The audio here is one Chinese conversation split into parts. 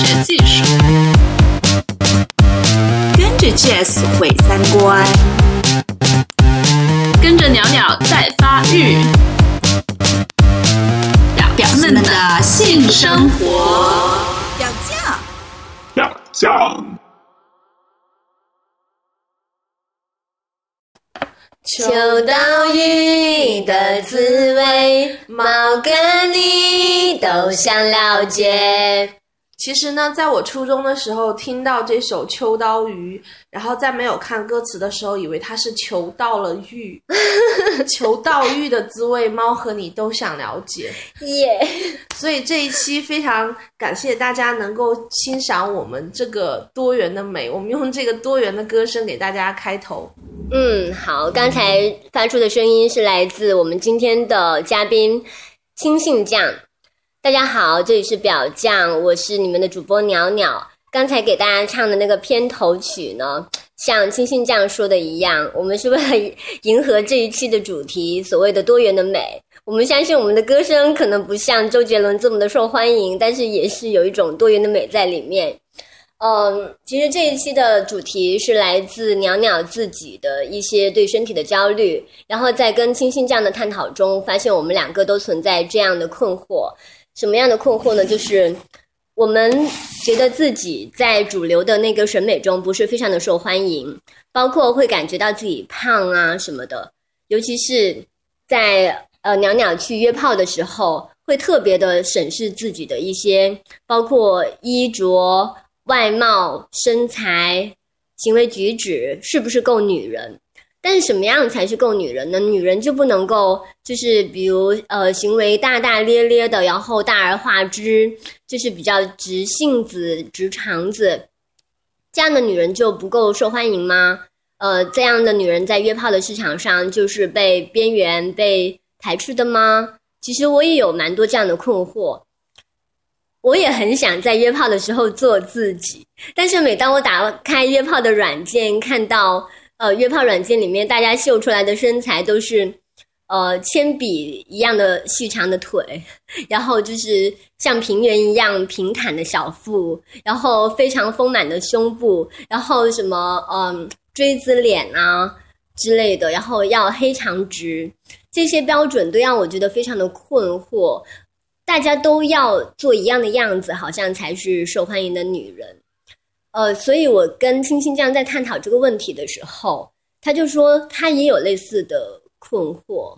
学技术，跟着 Jazz 毁三观，跟着鸟鸟在发育，表表们的性生活。表酱，表酱。秋刀鱼的滋味，猫跟你都想了解。其实呢，在我初中的时候听到这首《秋刀鱼》，然后在没有看歌词的时候，以为它是求到了玉，求到玉的滋味，猫和你都想了解。耶！所以这一期非常感谢大家能够欣赏我们这个多元的美，我们用这个多元的歌声给大家开头。嗯，好，刚才发出的声音是来自我们今天的嘉宾青信酱。大家好，这里是表酱，我是你们的主播鸟鸟。刚才给大家唱的那个片头曲呢，像青信酱说的一样，我们是为了迎合这一期的主题，所谓的多元的美。我们相信我们的歌声可能不像周杰伦这么的受欢迎，但是也是有一种多元的美在里面。嗯，其实这一期的主题是来自鸟鸟自己的一些对身体的焦虑，然后在跟青信酱的探讨中，发现我们两个都存在这样的困惑。什么样的困惑呢？就是我们觉得自己在主流的那个审美中不是非常的受欢迎，包括会感觉到自己胖啊什么的，尤其是在呃鸟鸟去约炮的时候，会特别的审视自己的一些，包括衣着、外貌、身材、行为举止是不是够女人。但是什么样才是够女人呢？女人就不能够，就是比如呃，行为大大咧咧的，然后大而化之，就是比较直性子、直肠子，这样的女人就不够受欢迎吗？呃，这样的女人在约炮的市场上就是被边缘、被排斥的吗？其实我也有蛮多这样的困惑，我也很想在约炮的时候做自己，但是每当我打开约炮的软件，看到。呃，约炮软件里面，大家秀出来的身材都是，呃，铅笔一样的细长的腿，然后就是像平原一样平坦的小腹，然后非常丰满的胸部，然后什么嗯锥子脸啊之类的，然后要黑长直，这些标准都让我觉得非常的困惑。大家都要做一样的样子，好像才是受欢迎的女人。呃，所以我跟青青酱在探讨这个问题的时候，他就说他也有类似的困惑。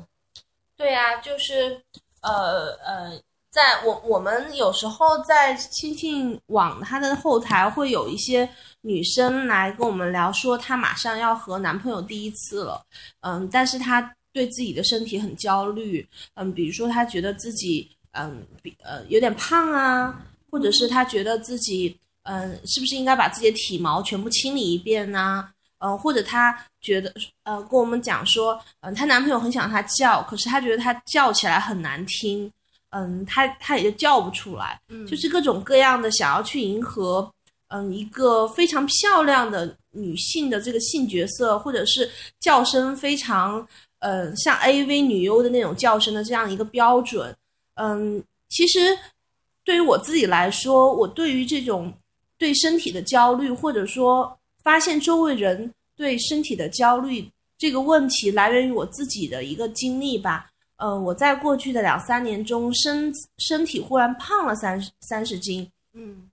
对啊，就是呃呃，在我我们有时候在青青网它的后台会有一些女生来跟我们聊，说她马上要和男朋友第一次了，嗯，但是她对自己的身体很焦虑，嗯，比如说她觉得自己嗯比呃有点胖啊，或者是她觉得自己。嗯，是不是应该把自己的体毛全部清理一遍呢？嗯，或者她觉得，呃，跟我们讲说，嗯，她男朋友很想她叫，可是她觉得她叫起来很难听，嗯，她她也就叫不出来，嗯，就是各种各样的想要去迎合，嗯，一个非常漂亮的女性的这个性角色，或者是叫声非常，嗯，像 AV 女优的那种叫声的这样一个标准，嗯，其实对于我自己来说，我对于这种。对身体的焦虑，或者说发现周围人对身体的焦虑这个问题，来源于我自己的一个经历吧。呃，我在过去的两三年中，身身体忽然胖了三三十斤。嗯，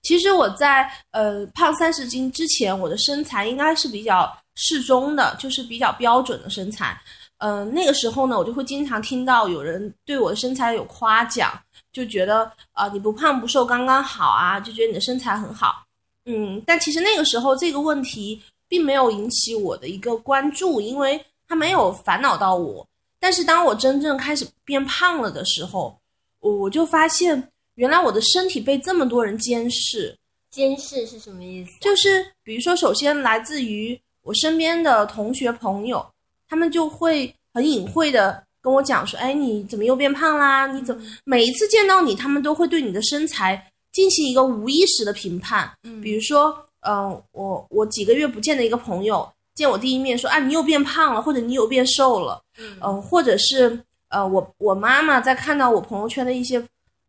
其实我在呃胖三十斤之前，我的身材应该是比较适中的，就是比较标准的身材。嗯，那个时候呢，我就会经常听到有人对我的身材有夸奖。就觉得啊，你不胖不瘦刚刚好啊，就觉得你的身材很好，嗯，但其实那个时候这个问题并没有引起我的一个关注，因为它没有烦恼到我。但是当我真正开始变胖了的时候，我我就发现原来我的身体被这么多人监视。监视是什么意思？就是比如说，首先来自于我身边的同学朋友，他们就会很隐晦的。跟我讲说，哎，你怎么又变胖啦？你怎么每一次见到你，他们都会对你的身材进行一个无意识的评判？嗯，比如说，嗯，我我几个月不见的一个朋友见我第一面说，啊，你又变胖了，或者你又变瘦了，嗯，或者是呃，我我妈妈在看到我朋友圈的一些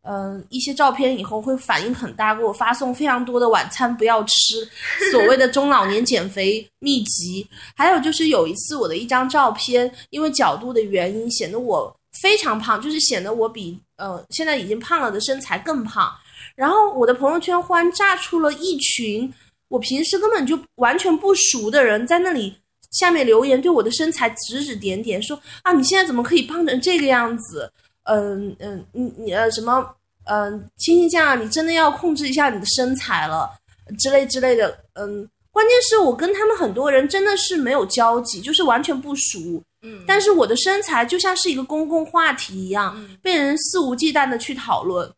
嗯、一些照片以后会反应很大，给我发送非常多的晚餐不要吃，所谓的中老年减肥秘籍。还有就是有一次我的一张照片，因为角度的原因显得我非常胖，就是显得我比呃现在已经胖了的身材更胖。然后我的朋友圈忽然炸出了一群我平时根本就完全不熟的人，在那里下面留言，对我的身材指指点点，说啊你现在怎么可以胖成这个样子？嗯嗯，你你呃什么嗯，青青酱，你真的要控制一下你的身材了之类之类的。嗯，关键是我跟他们很多人真的是没有交集，就是完全不熟。嗯，但是我的身材就像是一个公共话题一样，嗯被人肆无忌惮的去讨论。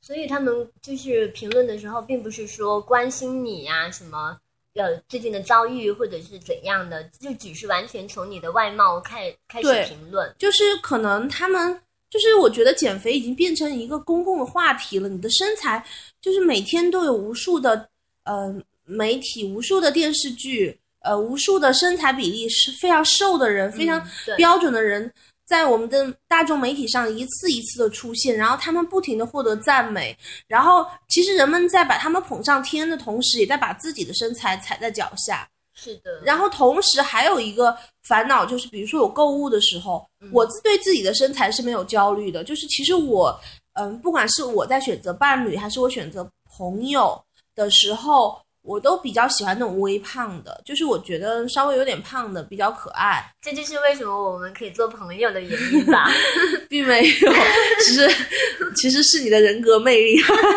所以他们就是评论的时候，并不是说关心你呀、什么呃最近的遭遇或者是怎样的，就只是完全从你的外貌开开始评论。就是可能他们就是我觉得减肥已经变成一个公共的话题了。你的身材就是每天都有无数的呃媒体、无数的电视剧、呃无数的身材比例是非常瘦的人、非常标准的人。在我们的大众媒体上一次一次的出现，然后他们不停的获得赞美，然后其实人们在把他们捧上天的同时，也在把自己的身材踩在脚下。是的，然后同时还有一个烦恼，就是比如说我购物的时候，我自对自己的身材是没有焦虑的。就是其实我，嗯，不管是我在选择伴侣，还是我选择朋友的时候，我都比较喜欢那种微胖的，就是我觉得稍微有点胖的比较可爱，这就是为什么我们可以做朋友的原因吧。并没有，其实其实是你的人格魅力，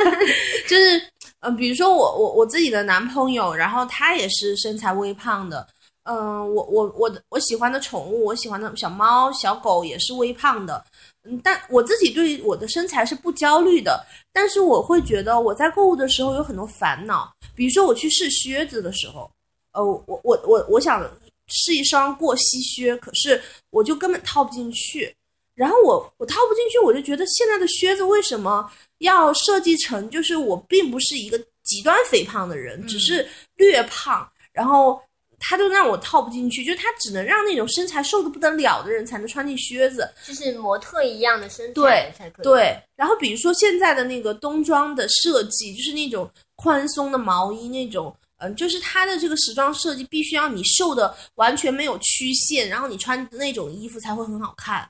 就是嗯、比如说我我我自己的男朋友，然后他也是身材微胖的，嗯、我我我我喜欢的宠物，我喜欢的小猫小狗也是微胖的，嗯，但我自己对我的身材是不焦虑的，但是我会觉得我在购物的时候有很多烦恼，比如说我去试靴子的时候，呃，我我我我想试一双过膝靴，可是我就根本套不进去。然后我我套不进去，我就觉得现在的靴子为什么要设计成就是我并不是一个极端肥胖的人，只是略胖，然后他就让我套不进去，就是他只能让那种身材瘦的不得了的人才能穿进靴子。就是模特一样的身材对才可以。对，然后比如说现在的那个冬装的设计，就是那种宽松的毛衣那种。嗯，就是它的这个时装设计必须要你瘦的完全没有曲线，然后你穿那种衣服才会很好看。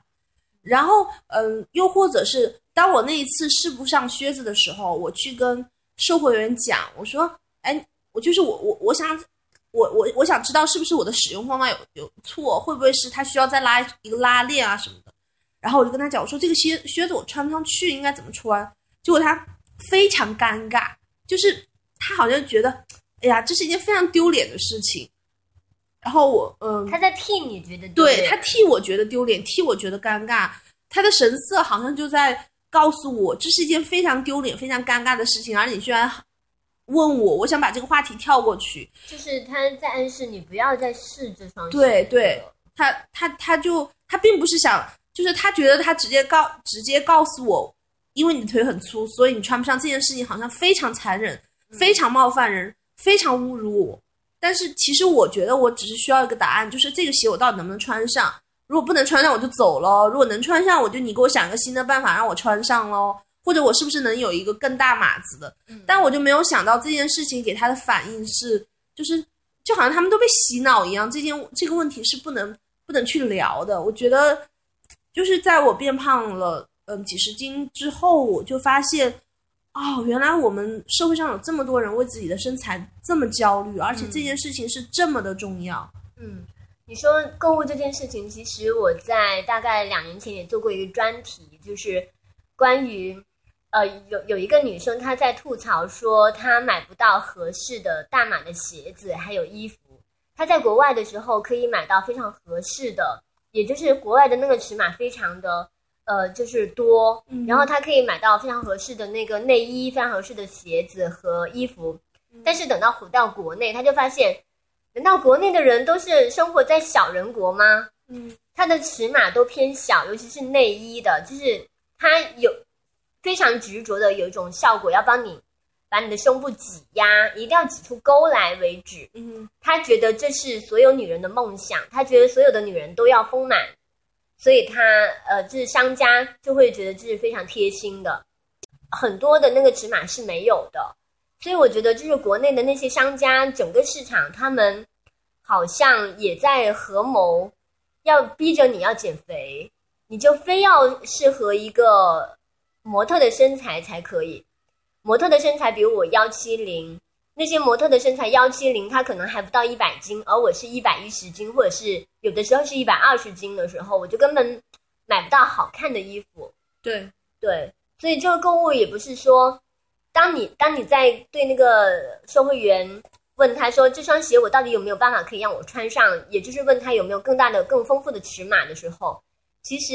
然后，嗯，又或者是当我那一次试不上靴子的时候，我去跟售货员讲，我说：“哎，我就是我我我想，我我我想知道是不是我的使用方法有有错，会不会是它需要再拉一个拉链啊什么的。”然后我就跟他讲，我说这个靴靴子我穿不上去，应该怎么穿？结果他非常尴尬，就是他好像觉得，哎呀，这是一件非常丢脸的事情。然后我，嗯，他在替你觉得丢脸对他替我觉得丢脸，替我觉得尴尬，他的神色好像就在告诉我，这是一件非常丢脸、非常尴尬的事情，而你居然问我，我想把这个话题跳过去。就是他在暗示你不要再试这双鞋对对他他他就他并不是想，就是他觉得他直接告直接告诉我，因为你腿很粗，所以你穿不上这件事情，好像非常残忍，非常冒犯人，非常侮辱我。但是其实我觉得我只是需要一个答案，就是这个鞋我到底能不能穿上？如果不能穿上，我就走了；如果能穿上，我就你给我想一个新的办法让我穿上喽。或者我是不是能有一个更大码子的？但我就没有想到这件事情给他的反应是，就是就好像他们都被洗脑一样，这件这个问题是不能不能去聊的。我觉得，就是在我变胖了嗯几十斤之后，我就发现，哦，原来我们社会上有这么多人为自己的身材这么焦虑，而且这件事情是这么的重要。嗯，你说购物这件事情，其实我在大概两年前也做过一个专题，就是关于呃有有一个女生她在吐槽说她买不到合适的大码的鞋子还有衣服，她在国外的时候可以买到非常合适的，也就是国外的那个尺码非常的。呃，就是多，然后他可以买到非常合适的那个内衣、非常合适的鞋子和衣服，但是等到回到国内，他就发现，难道国内的人都是生活在小人国吗？嗯，他的尺码都偏小，尤其是内衣的，就是他有非常执着的有一种效果，要帮你把你的胸部挤压，一定要挤出沟来为止。嗯，他觉得这是所有女人的梦想，他觉得所有的女人都要丰满，所以他呃，就是商家就会觉得这是非常贴心的。很多的那个尺码是没有的，所以我觉得就是国内的那些商家，整个市场他们好像也在合谋，要逼着你要减肥，你就非要适合一个模特的身材才可以。模特的身材，比如我幺七零，那些模特的身材幺七零，他可能还不到一百斤，而我是一百一十斤，或者是有的时候是一百二十斤的时候，我就根本买不到好看的衣服。对，对，所以这个购物也不是说，当你当你在对那个售货员问他说这双鞋我到底有没有办法可以让我穿上，也就是问他有没有更大的、更丰富的尺码的时候，其实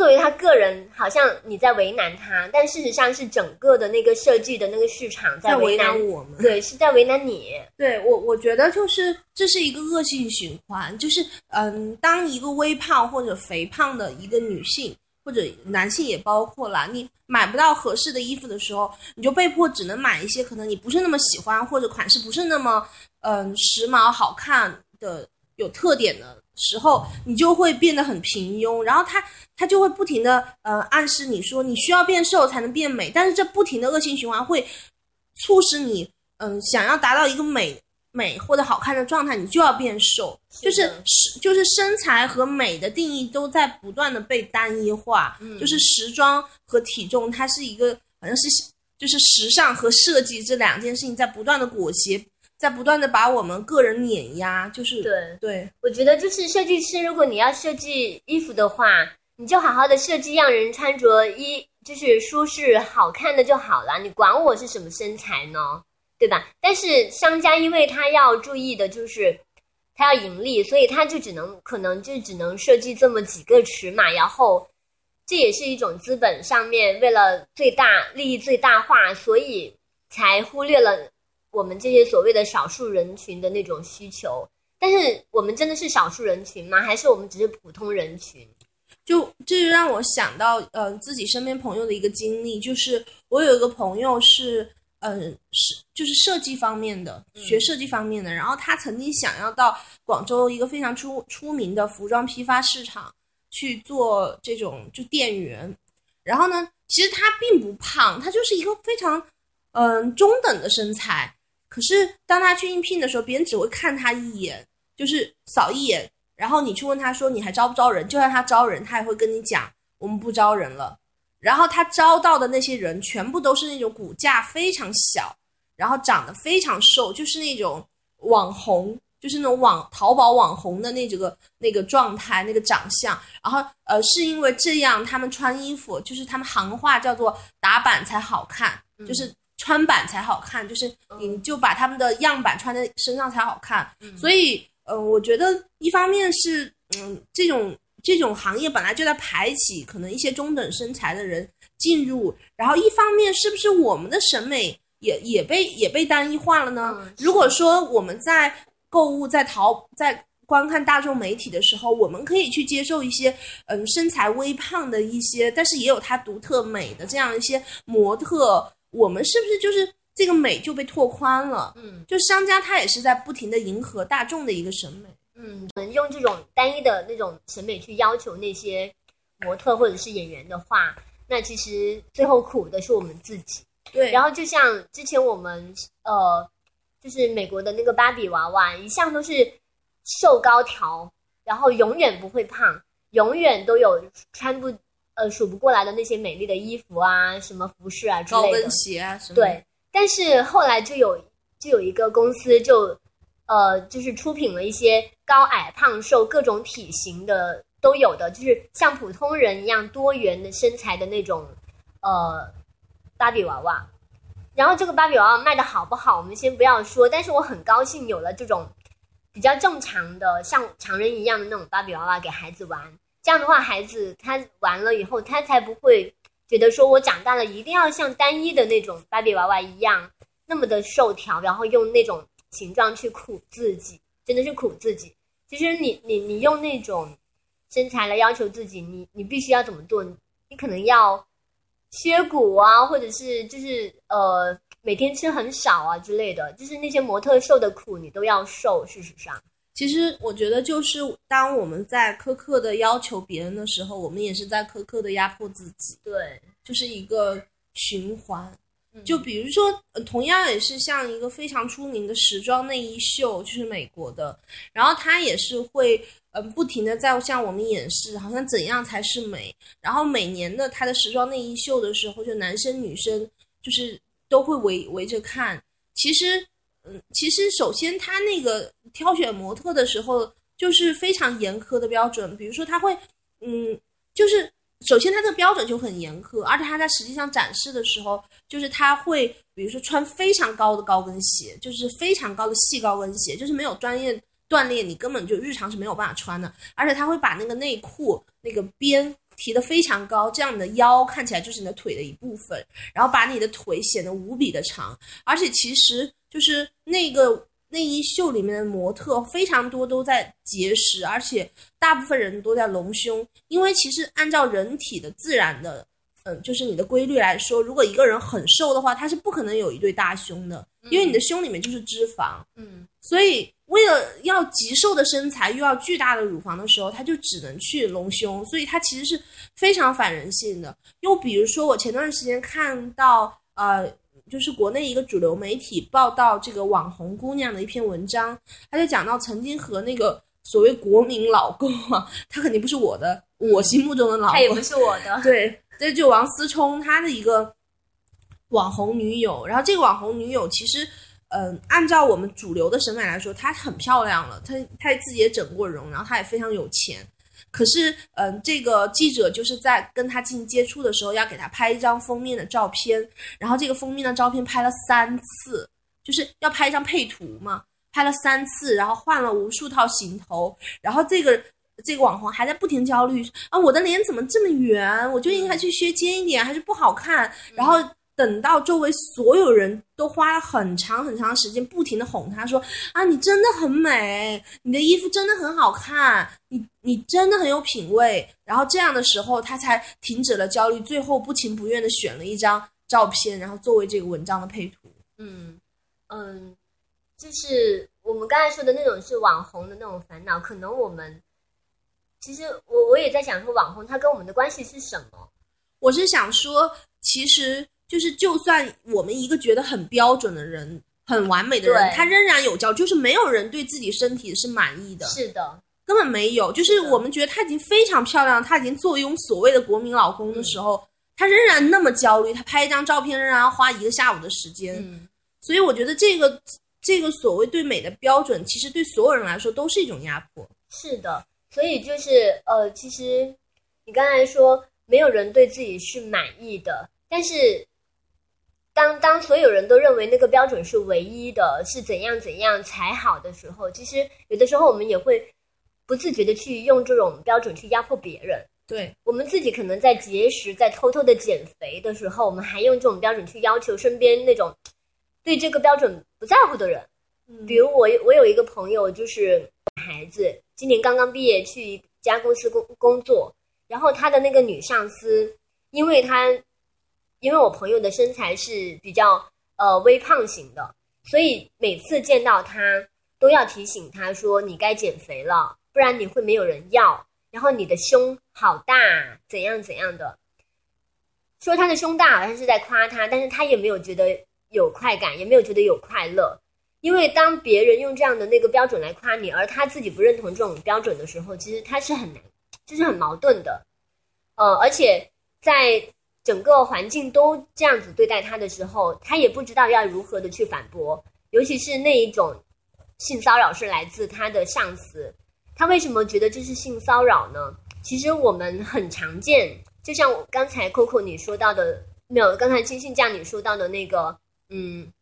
作为他个人，好像你在为难他，但事实上是整个的那个设计的那个市场在为为难难我们。对，是在为难你。对我，我觉得就是这是一个恶性循环，就是嗯，当一个微胖或者肥胖的一个女性或者男性也包括啦，你买不到合适的衣服的时候，你就被迫只能买一些可能你不是那么喜欢或者款式不是那么嗯时髦好看的有特点的时候，你就会变得很平庸，然后他他就会不停的呃暗示你说你需要变瘦才能变美，但是这不停的恶性循环会促使你嗯想要达到一个美美或者好看的状态，你就要变瘦，就是是就是身材和美的定义都在不断的被单一化，就是时装和体重它是一个好像是就是时尚和设计这两件事情在不断的裹挟，在不断的把我们个人碾压，就是对对我觉得就是设计师，如果你要设计衣服的话，你就好好的设计，让人穿着衣就是舒适好看的就好了。你管我是什么身材呢？对吧？但是商家因为他要注意的就是他要盈利，所以他就只能可能就只能设计这么几个尺码，然后这也是一种资本上面为了最大利益最大化，所以才忽略了我们这些所谓的少数人群的那种需求。但是我们真的是少数人群吗？还是我们只是普通人群？就这就让我想到，呃，自己身边朋友的一个经历，就是我有一个朋友是，嗯、是就是设计方面的，学设计方面的，然后他曾经想要到广州一个非常出出名的服装批发市场去做这种就店员，然后呢，其实他并不胖，他就是一个非常嗯、中等的身材，可是当他去应聘的时候，别人只会看他一眼，就是扫一眼，然后你去问他说你还招不招人？就算他招人，他也会跟你讲我们不招人了。然后他招到的那些人全部都是那种骨架非常小，然后长得非常瘦，就是那种网红，就是那种网淘宝网红的那这个那个状态、那个长相。然后呃，是因为这样他们穿衣服，就是他们行话叫做打版才好看，就是穿版才好看，就是你就把他们的样板穿在身上才好看。所以呃，我觉得一方面是嗯，这种这种行业本来就在排挤可能一些中等身材的人进入，然后一方面是不是我们的审美也也被也被单一化了呢？嗯如果说我们在购物在淘在观看大众媒体的时候，我们可以去接受一些嗯身材微胖的一些，但是也有它独特美的这样一些模特，我们是不是就是这个美就被拓宽了？嗯就商家他也是在不停的迎合大众的一个审美。嗯，我们用这种单一的那种审美去要求那些模特或者是演员的话，那其实最后苦的是我们自己。对，然后就像之前我们呃，就是美国的那个芭比娃娃，一向都是瘦高条，然后永远不会胖，永远都有穿不呃数不过来的那些美丽的衣服啊，什么服饰啊之类的高跟。鞋啊什么。对，但是后来就有就有一个公司就呃就是出品了一些高矮胖瘦各种体型的都有的，就是像普通人一样多元的身材的那种呃芭比娃娃。然后这个芭比娃娃卖的好不好，我们先不要说，但是我很高兴有了这种比较正常的像常人一样的那种芭比娃娃给孩子玩。这样的话，孩子他玩了以后，他才不会觉得说我长大了一定要像单一的那种芭比娃娃一样那么的瘦条，然后用那种形状去苦自己，真的是苦自己。其实你你你用那种身材来要求自己，你你必须要怎么做？你你可能要削骨啊，或者是就是呃每天吃很少啊之类的，就是那些模特受的苦你都要受。事实上，其实我觉得，就是当我们在苛刻的要求别人的时候，我们也是在苛刻的压迫自己，对，就是一个循环。嗯就比如说，呃同样也是像一个非常出名的时装内衣秀，就是美国的，然后它也是会，嗯、不停的在向我们演示，好像怎样才是美。然后每年的它的时装内衣秀的时候，就男生女生就是都会围围着看。其实，其实首先他那个挑选模特的时候，就是非常严苛的标准，比如说他会，嗯，就是首先他这个标准就很严苛，而且他在实际上展示的时候，就是他会比如说穿非常高的高跟鞋，就是非常高的细高跟鞋，就是没有专业锻炼，你根本就日常是没有办法穿的。而且他会把那个内裤那个边提得非常高，这样你的腰看起来就是你的腿的一部分，然后把你的腿显得无比的长。而且其实就是那个内衣秀里面的模特非常多都在节食，而且大部分人都在隆胸，因为其实按照人体的自然的。嗯，就是你的规律来说，如果一个人很瘦的话，他是不可能有一对大胸的，因为你的胸里面就是脂肪。嗯所以为了要极瘦的身材，又要巨大的乳房的时候，他就只能去隆胸，所以它其实是非常反人性的。又比如说，我前段时间看到，呃，就是国内一个主流媒体报道这个网红姑娘的一篇文章，他就讲到曾经和那个所谓国民老公啊，他肯定不是我的，我心目中的老公，他也不是我的，对，这就王思聪他的一个网红女友，然后这个网红女友其实，嗯、按照我们主流的审美来说，她很漂亮了，她她自己也整过容，然后她也非常有钱。可是，嗯、这个记者就是在跟他进行接触的时候，要给他拍一张封面的照片，然后这个封面的照片拍了三次，就是要拍一张配图嘛，拍了三次，然后换了无数套行头，然后这个这个网红还在不停焦虑啊，我的脸怎么这么圆？我就应该去削尖一点，还是不好看。然后等到周围所有人都花了很长很长时间，不停的哄她说啊，你真的很美，你的衣服真的很好看，你你真的很有品味。然后这样的时候，她才停止了焦虑，最后不情不愿的选了一张照片，然后作为这个文章的配图。嗯嗯，就是我们刚才说的那种是网红的那种烦恼，可能我们其实我我也在想说，网红他跟我们的关系是什么？我是想说，其实就是就算我们一个觉得很标准的人、很完美的人，他仍然有焦，就是没有人对自己身体是满意的，是的，根本没有。就是我们觉得他已经非常漂亮，他已经坐拥所谓的国民老公的时候，他仍然那么焦虑，他拍一张照片仍然要花一个下午的时间。嗯所以我觉得这个这个所谓对美的标准，其实对所有人来说都是一种压迫。是的，所以就是呃，其实你刚才说没有人对自己是满意的，但是当当所有人都认为那个标准是唯一的，是怎样怎样才好的时候，其实有的时候我们也会不自觉的去用这种标准去压迫别人。对，我们自己可能在节食、在偷偷的减肥的时候，我们还用这种标准去要求身边那种对这个标准不在乎的人。嗯比如我我有一个朋友，就是孩子，今年刚刚毕业，去一家公司工工作，然后他的那个女上司，因为他因为我朋友的身材是比较呃微胖型的，所以每次见到他都要提醒他说你该减肥了，不然你会没有人要。然后你的胸好大，怎样怎样的，说他的胸大好像是在夸他，但是他也没有觉得有快感，也没有觉得有快乐。因为当别人用这样的那个标准来夸你，而他自己不认同这种标准的时候，其实他是很难，就是很矛盾的。呃，而且在整个环境都这样子对待他的时候，他也不知道要如何的去反驳，尤其是那一种性骚扰是来自他的上司，他为什么觉得这是性骚扰呢？其实我们很常见，就像我刚才 Coco 你说到的，没有，刚才金信酱你说到的那个，嗯，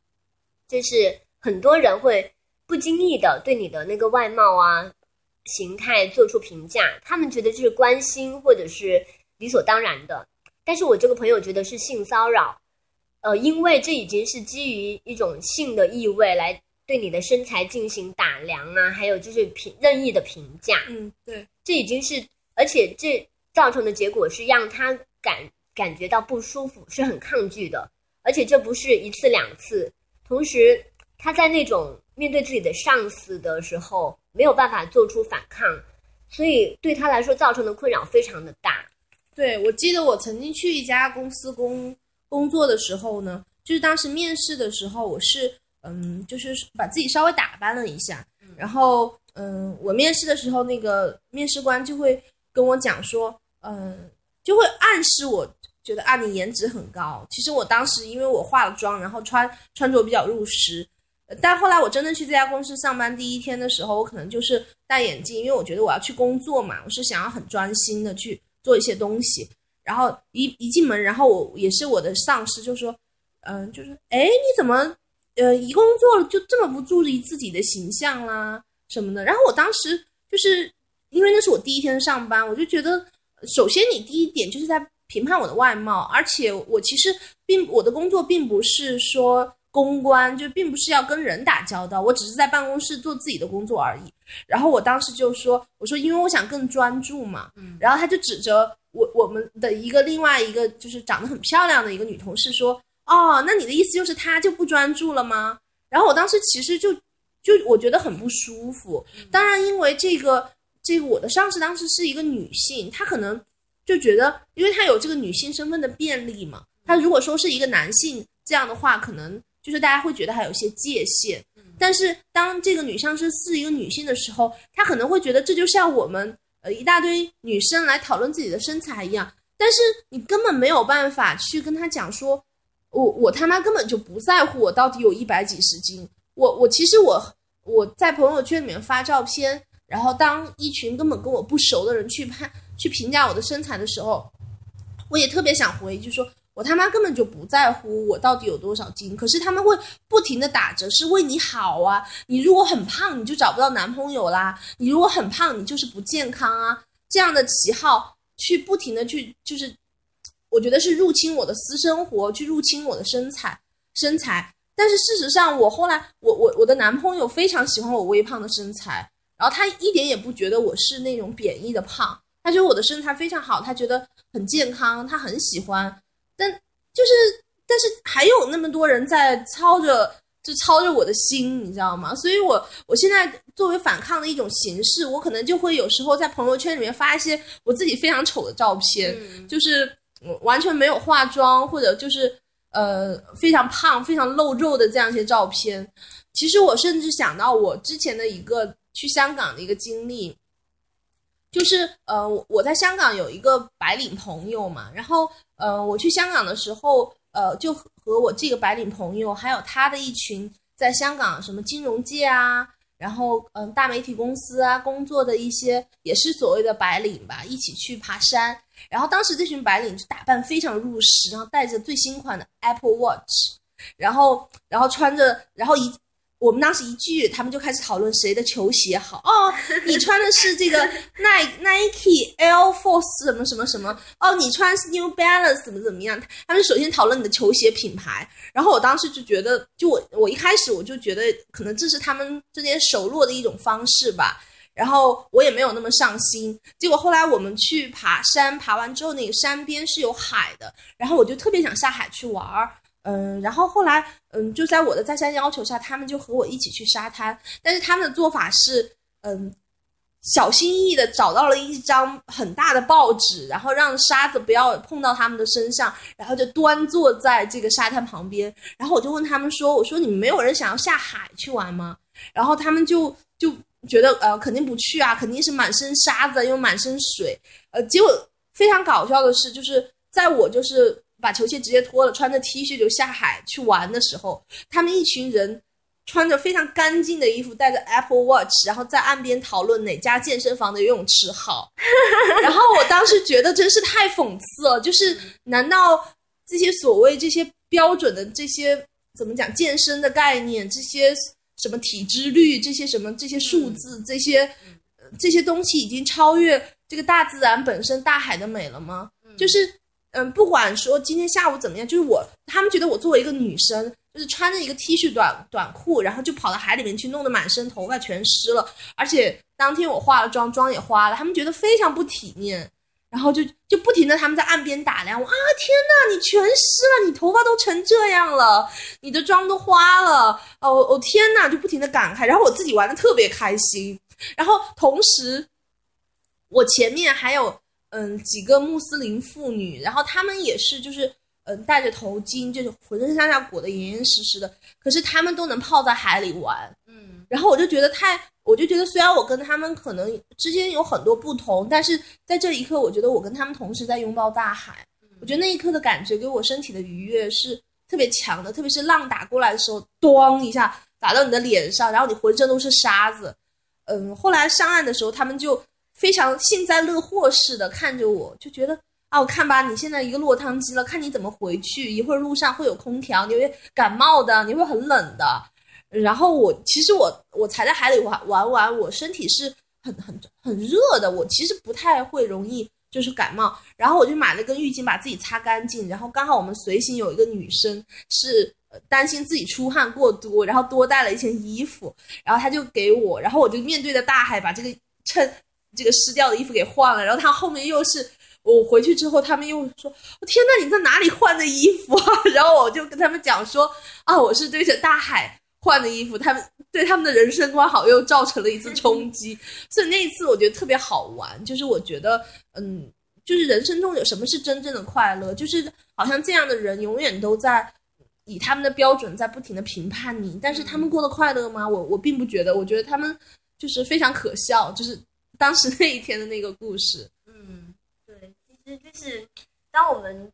就是很多人会不经意的对你的那个外貌啊、形态做出评价，他们觉得这是关心或者是理所当然的。但是我这个朋友觉得是性骚扰，呃，因为这已经是基于一种性的意味来对你的身材进行打量啊，还有就是评任意的评价，嗯，对，这已经是，而且这造成的结果是让他感感觉到不舒服，是很抗拒的，而且这不是一次两次，同时他在那种面对自己的上司的时候没有办法做出反抗，所以对他来说造成的困扰非常的大。对，我记得我曾经去一家公司工工作的时候呢，就是当时面试的时候，我是嗯，就是把自己稍微打扮了一下，然后嗯，我面试的时候，那个面试官就会跟我讲说，嗯，就会暗示我觉得啊，你颜值很高。其实我当时因为我化了妆，然后穿穿着比较入时，呃但后来我真的去这家公司上班第一天的时候，我可能就是戴眼镜，因为我觉得我要去工作嘛，我是想要很专心的去做一些东西。然后一一进门，然后我也是我的上司就说，嗯，就是哎，你怎么呃一工作就这么不注意自己的形象啦什么的？然后我当时就是因为那是我第一天上班，我就觉得，首先你第一点就是在评判我的外貌，而且我其实并我的工作并不是说公关，就并不是要跟人打交道，我只是在办公室做自己的工作而已。然后我当时就说，我说因为我想更专注嘛，然后他就指着我我们的一个另外一个就是长得很漂亮的一个女同事说，哦，那你的意思就是她就不专注了吗？然后我当时其实就就我觉得很不舒服，当然因为这个这个我的上司当时是一个女性，她可能就觉得，因为她有这个女性身份的便利嘛，她如果说是一个男性这样的话，可能就是大家会觉得还有一些界限。但是当这个女上司是一个女性的时候，她可能会觉得这就像我们呃一大堆女生来讨论自己的身材一样，但是你根本没有办法去跟她讲说，我我他妈根本就不在乎我到底有一百几十斤，我我其实我我在朋友圈里面发照片，然后当一群根本跟我不熟的人去判去评价我的身材的时候，我也特别想回一句说。我他妈根本就不在乎我到底有多少斤，可是他们会不停的打着，是为你好啊！你如果很胖，你就找不到男朋友啦；你如果很胖，你就是不健康啊！这样的旗号去不停的去，就是我觉得是入侵我的私生活，去入侵我的身材身材。但是事实上，我后来我我我的男朋友非常喜欢我微胖的身材，然后他一点也不觉得我是那种贬义的胖，他觉得我的身材非常好，他觉得很健康，他很喜欢。但就是，但是还有那么多人在操着，就操着我的心，你知道吗？所以，我我现在作为反抗的一种形式，我可能就会有时候在朋友圈里面发一些我自己非常丑的照片，就是完全没有化妆，或者就是呃非常胖、非常露肉的这样一些照片。其实我甚至想到我之前的一个去香港的一个经历。就是呃，我在香港有一个白领朋友嘛，然后呃，我去香港的时候，呃，就和我这个白领朋友，还有他的一群在香港什么金融界啊，然后嗯，大媒体公司啊工作的一些也是所谓的白领吧，一起去爬山。然后当时这群白领就打扮非常入时，然后带着最新款的 Apple Watch，然后然后穿着，然后一。我们当时一聚，他们就开始讨论谁的球鞋好哦。你穿的是这个 耐 Nike Air Force 什么什么什么哦，你穿是 New Balance 怎么怎么样？他们首先讨论你的球鞋品牌，然后我当时就觉得，就我我一开始我就觉得可能这是他们之间熟络的一种方式吧，然后我也没有那么上心。结果后来我们去爬山，爬完之后那个山边是有海的，然后我就特别想下海去玩儿。嗯，然后后来，嗯，就在我的再三要求下，他们就和我一起去沙滩。但是他们的做法是，嗯，小心翼翼的找到了一张很大的报纸，然后让沙子不要碰到他们的身上，然后就端坐在这个沙滩旁边。然后我就问他们说：“我说你们没有人想要下海去玩吗？”然后他们就就觉得，呃，肯定不去啊，肯定是满身沙子又满身水。呃，结果非常搞笑的是，就是在我就是。把球鞋直接脱了，穿着 T 恤就下海去玩的时候，他们一群人穿着非常干净的衣服，带着 Apple Watch，然后在岸边讨论哪家健身房的游泳池好。然后我当时觉得真是太讽刺了，就是难道这些所谓这些标准的这些怎么讲健身的概念，这些什么体脂率，这些什么这些数字，这些这些东西已经超越这个大自然本身大海的美了吗？就是。嗯，不管说今天下午怎么样，就是我他们觉得我作为一个女生，就是穿着一个 T 恤短短裤，然后就跑到海里面去，弄得满身头发全湿了，而且当天我化了妆，妆也花了，他们觉得非常不体面，然后就就不停的他们在岸边打量我啊，天呐，你全湿了，你头发都成这样了，你的妆都花了，哦哦天呐，就不停的感慨，然后我自己玩的特别开心，然后同时我前面还有。嗯，几个穆斯林妇女，然后她们也是，就是，嗯、戴着头巾，就是浑身上下裹得严严实实的，可是她们都能泡在海里玩。嗯然后我就觉得太，我就觉得虽然我跟他们可能之间有很多不同，但是在这一刻，我觉得我跟他们同时在拥抱大海。我觉得那一刻的感觉给我身体的愉悦是特别强的，特别是浪打过来的时候，咣一下打到你的脸上，然后你浑身都是沙子。嗯，后来上岸的时候，他们就非常幸灾乐祸似的看着我，就觉得啊，我看吧，你现在一个落汤鸡了，看你怎么回去。一会儿路上会有空调，你会感冒的，你会很冷的。然后我其实我我才在海里玩玩完，我身体是很很很热的，我其实不太会容易就是感冒。然后我就买了根浴巾把自己擦干净，然后刚好我们随行有一个女生是。担心自己出汗过多，然后多带了一件衣服，然后她就给我，然后我就面对着大海把这个衬这个湿掉的衣服给换了，然后他后面又是我回去之后，他们又说：“我天呐，你在哪里换的衣服啊？”然后我就跟他们讲说：“啊，我是对着大海换的衣服。”他们对他们的人生观好又造成了一次冲击，所以那一次我觉得特别好玩。就是我觉得，嗯，就是人生中有什么是真正的快乐？就是好像这样的人永远都在以他们的标准在不停的评判你，但是他们过得快乐吗？我我并不觉得，我觉得他们就是非常可笑，就是当时那一天的那个故事。嗯，对，其实就是当我们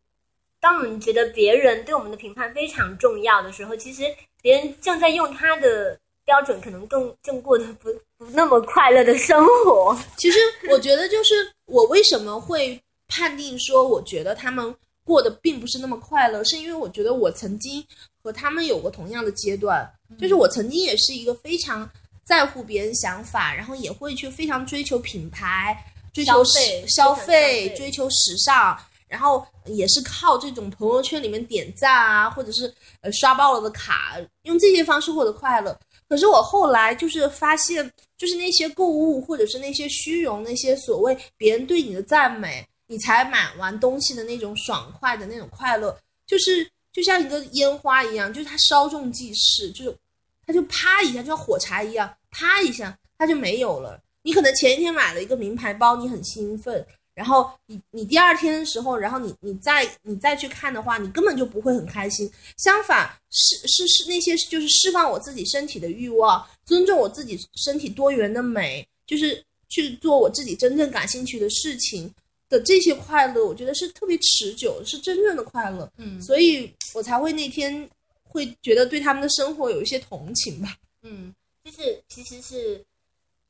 当我们觉得别人对我们的评判非常重要的时候，其实别人正在用他的标准，可能更正过得不不那么快乐的生活。其实我觉得，就是我为什么会判定说，我觉得他们过得并不是那么快乐，是因为我觉得我曾经和他们有过同样的阶段，就是我曾经也是一个非常在乎别人想法，然后也会去非常追求品牌、追求消费消费追求时尚。然后也是靠这种朋友圈里面点赞啊，或者是呃刷爆了的卡，用这些方式获得快乐。可是我后来就是发现，就是那些购物或者是那些虚荣，那些所谓别人对你的赞美，你才买完东西的那种爽快的那种快乐，就是就像一个烟花一样，就是它稍纵即逝，就是它就啪一下，就像火柴一样，啪一下它就没有了。你可能前一天买了一个名牌包，你很兴奋，然后你你第二天的时候，然后你你再你再去看的话，你根本就不会很开心。相反，是是是那些就是释放我自己身体的欲望，尊重我自己身体多元的美，就是去做我自己真正感兴趣的事情的这些快乐，我觉得是特别持久，是真正的快乐。嗯所以我才会那天会觉得对他们的生活有一些同情吧。嗯，就是其实是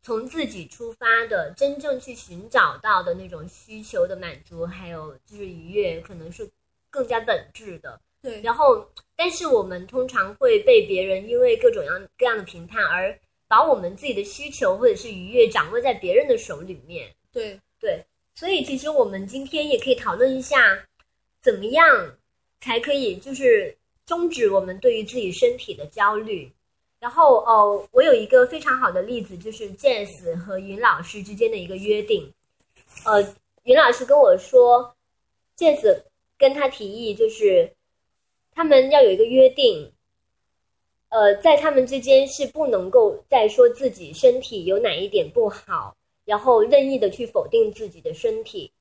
从自己出发的，真正去寻找到的那种需求的满足，还有就是愉悦，可能是更加本质的。对然后，但是我们通常会被别人因为各种样各样的评判而把我们自己的需求或者是愉悦掌握在别人的手里面。对，对，所以其实我们今天也可以讨论一下，怎么样才可以就是终止我们对于自己身体的焦虑。然后哦，我有一个非常好的例子，就是 Jazz 和云老师之间的一个约定。呃，云老师跟我说，Jazz 跟他提议，就是他们要有一个约定，呃，在他们之间是不能够再说自己身体有哪一点不好，然后任意的去否定自己的身体。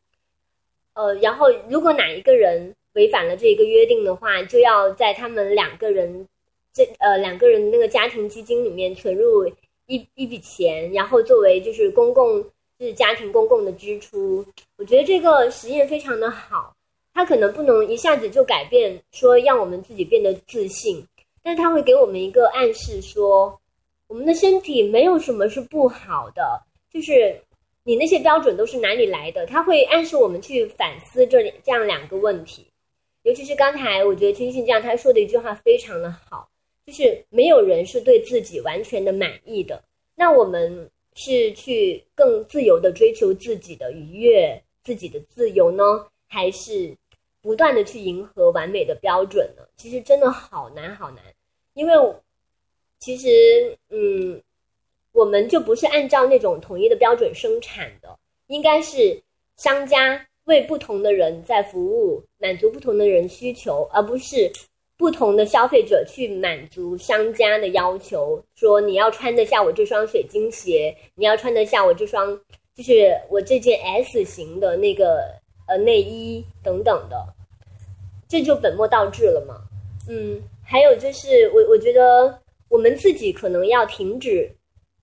呃，然后如果哪一个人违反了这一个约定的话，就要在他们两个人这呃两个人那个家庭基金里面存入一一笔钱，然后作为就是公共就是家庭公共的支出。我觉得这个实验非常的好，它可能不能一下子就改变说让我们自己变得自信，但它会给我们一个暗示说，我们的身体没有什么是不好的，就是你那些标准都是哪里来的？它会暗示我们去反思这里这样两个问题。尤其是刚才我觉得听信这样他说的一句话非常的好，就是没有人是对自己完全的满意的。那我们是去更自由的追求自己的愉悦、自己的自由呢，还是不断的去迎合完美的标准呢？其实真的好难好难，因为其实嗯，我们就不是按照那种统一的标准生产的，应该是商家为不同的人在服务，满足不同的人需求，而不是不同的消费者去满足商家的要求。说你要穿得下我这双水晶鞋，你要穿得下我这双，就是我这件 S 型的那个呃内衣等等的。这就本末倒置了嘛。嗯，还有就是我我觉得我们自己可能要停止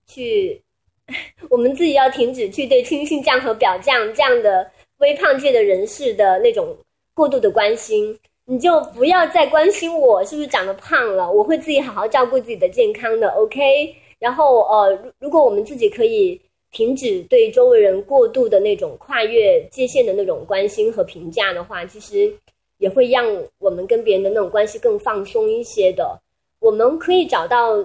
去，我们自己要停止去对亲信将和表将这样的微胖界的人士的那种过度的关心。你就不要再关心我是不是长得胖了，我会自己好好照顾自己的健康的，OK。然后呃，如如果我们自己可以停止对周围人过度的那种跨越界限的那种关心和评价的话，其实也会让我们跟别人的那种关系更放松一些的。我们可以找到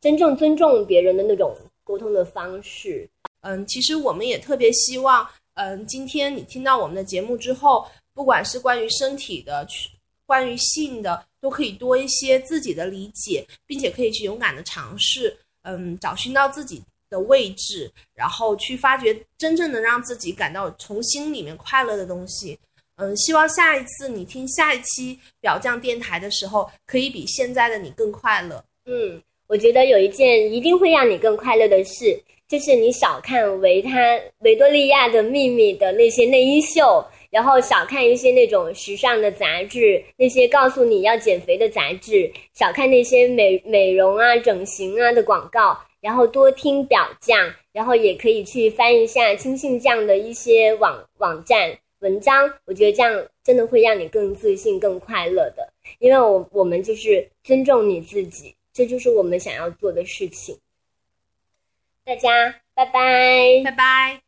真正尊重别人的那种沟通的方式。嗯，其实我们也特别希望，嗯，今天你听到我们的节目之后，不管是关于身体的去。关于性的都可以多一些自己的理解，并且可以去勇敢的尝试，嗯，找寻到自己的位置，然后去发掘真正能让自己感到从心里面快乐的东西。嗯，希望下一次你听下一期表匠电台的时候，可以比现在的你更快乐。嗯，我觉得有一件一定会让你更快乐的事，就是你少看维他维多利亚的秘密的那些内衣秀。然后少看一些那种时尚的杂志，那些告诉你要减肥的杂志，少看那些美美容啊、整形啊的广告，然后多听表匠，然后也可以去翻一下亲信匠的一些网网站文章。我觉得这样真的会让你更自信、更快乐的，因为我我们就是尊重你自己，这就是我们想要做的事情。大家拜拜，拜拜。